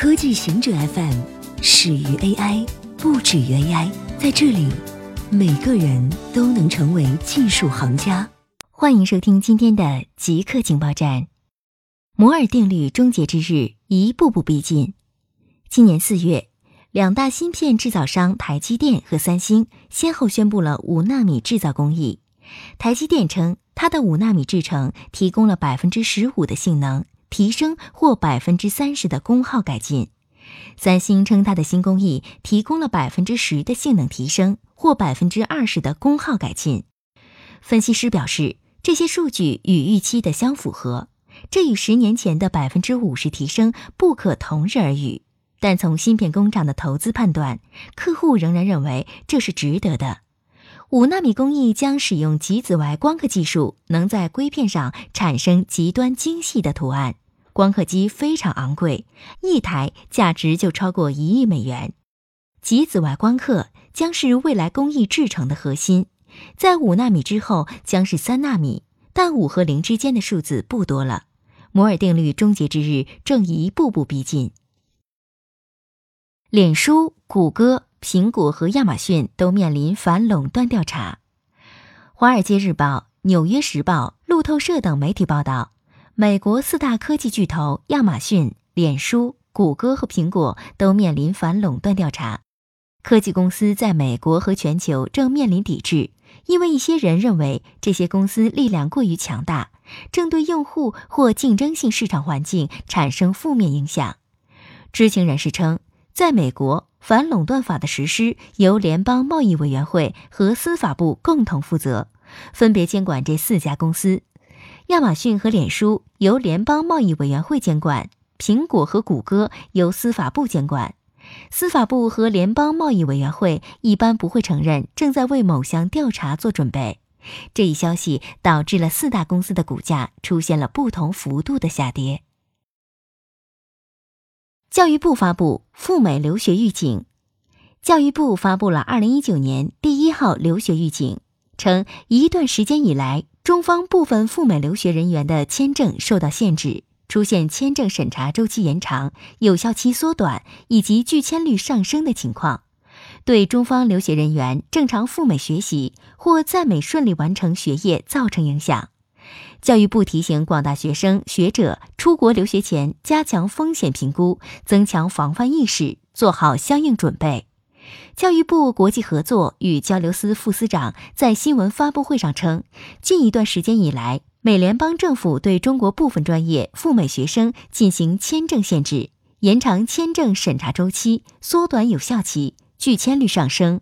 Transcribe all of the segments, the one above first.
科技行者 FM 始于 AI，不止于 AI。在这里，每个人都能成为技术行家。欢迎收听今天的极客情报站。摩尔定律终结之日一步步逼近。今年四月，两大芯片制造商台积电和三星先后宣布了五纳米制造工艺。台积电称，它的五纳米制程提供了百分之十五的性能。提升或百分之三十的功耗改进，三星称它的新工艺提供了百分之十的性能提升或百分之二十的功耗改进。分析师表示，这些数据与预期的相符合，这与十年前的百分之五十提升不可同日而语。但从芯片工厂的投资判断，客户仍然认为这是值得的。五纳米工艺将使用极紫外光刻技术，能在硅片上产生极端精细的图案。光刻机非常昂贵，一台价值就超过一亿美元。极紫外光刻将是未来工艺制成的核心，在五纳米之后将是三纳米，但五和零之间的数字不多了。摩尔定律终结之日正一步步逼近。脸书、谷歌。苹果和亚马逊都面临反垄断调查。《华尔街日报》《纽约时报》路透社等媒体报道，美国四大科技巨头亚马逊、脸书、谷歌和苹果都面临反垄断调查。科技公司在美国和全球正面临抵制，因为一些人认为这些公司力量过于强大，正对用户或竞争性市场环境产生负面影响。知情人士称，在美国。反垄断法的实施由联邦贸易委员会和司法部共同负责，分别监管这四家公司。亚马逊和脸书由联邦贸易委员会监管，苹果和谷歌由司法部监管。司法部和联邦贸易委员会一般不会承认正在为某项调查做准备。这一消息导致了四大公司的股价出现了不同幅度的下跌。教育部发布赴美留学预警。教育部发布了二零一九年第一号留学预警，称一段时间以来，中方部分赴美留学人员的签证受到限制，出现签证审查周期延长、有效期缩短以及拒签率上升的情况，对中方留学人员正常赴美学习或在美顺利完成学业造成影响。教育部提醒广大学生学者，出国留学前加强风险评估，增强防范意识，做好相应准备。教育部国际合作与交流司副司长在新闻发布会上称，近一段时间以来，美联邦政府对中国部分专业赴美学生进行签证限制，延长签证审查周期，缩短有效期，拒签率上升。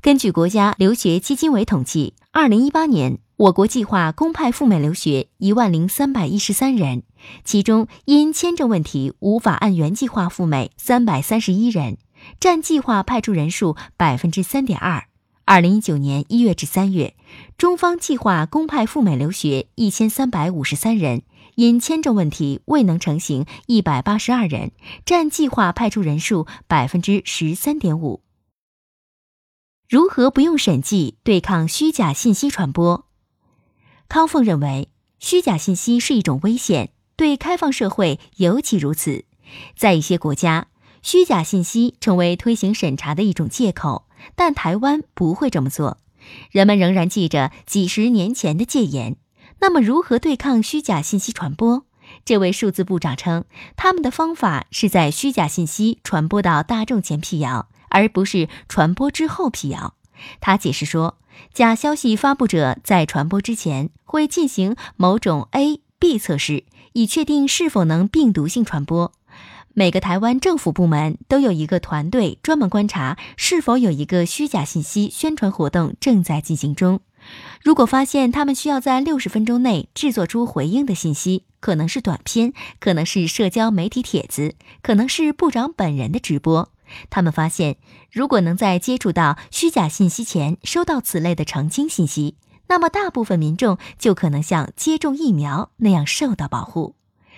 根据国家留学基金委统计，二零一八年。我国计划公派赴美留学一万零三百一十三人，其中因签证问题无法按原计划赴美三百三十一人，占计划派出人数百分之三点二。二零一九年一月至三月，中方计划公派赴美留学一千三百五十三人，因签证问题未能成行一百八十二人，占计划派出人数百分之十三点五。如何不用审计对抗虚假信息传播？康凤认为，虚假信息是一种危险，对开放社会尤其如此。在一些国家，虚假信息成为推行审查的一种借口，但台湾不会这么做。人们仍然记着几十年前的戒严。那么，如何对抗虚假信息传播？这位数字部长称，他们的方法是在虚假信息传播到大众前辟谣，而不是传播之后辟谣。他解释说。假消息发布者在传播之前会进行某种 A、B 测试，以确定是否能病毒性传播。每个台湾政府部门都有一个团队专门观察是否有一个虚假信息宣传活动正在进行中。如果发现他们需要在六十分钟内制作出回应的信息，可能是短片，可能是社交媒体帖子，可能是部长本人的直播。他们发现，如果能在接触到虚假信息前收到此类的澄清信息，那么大部分民众就可能像接种疫苗那样受到保护。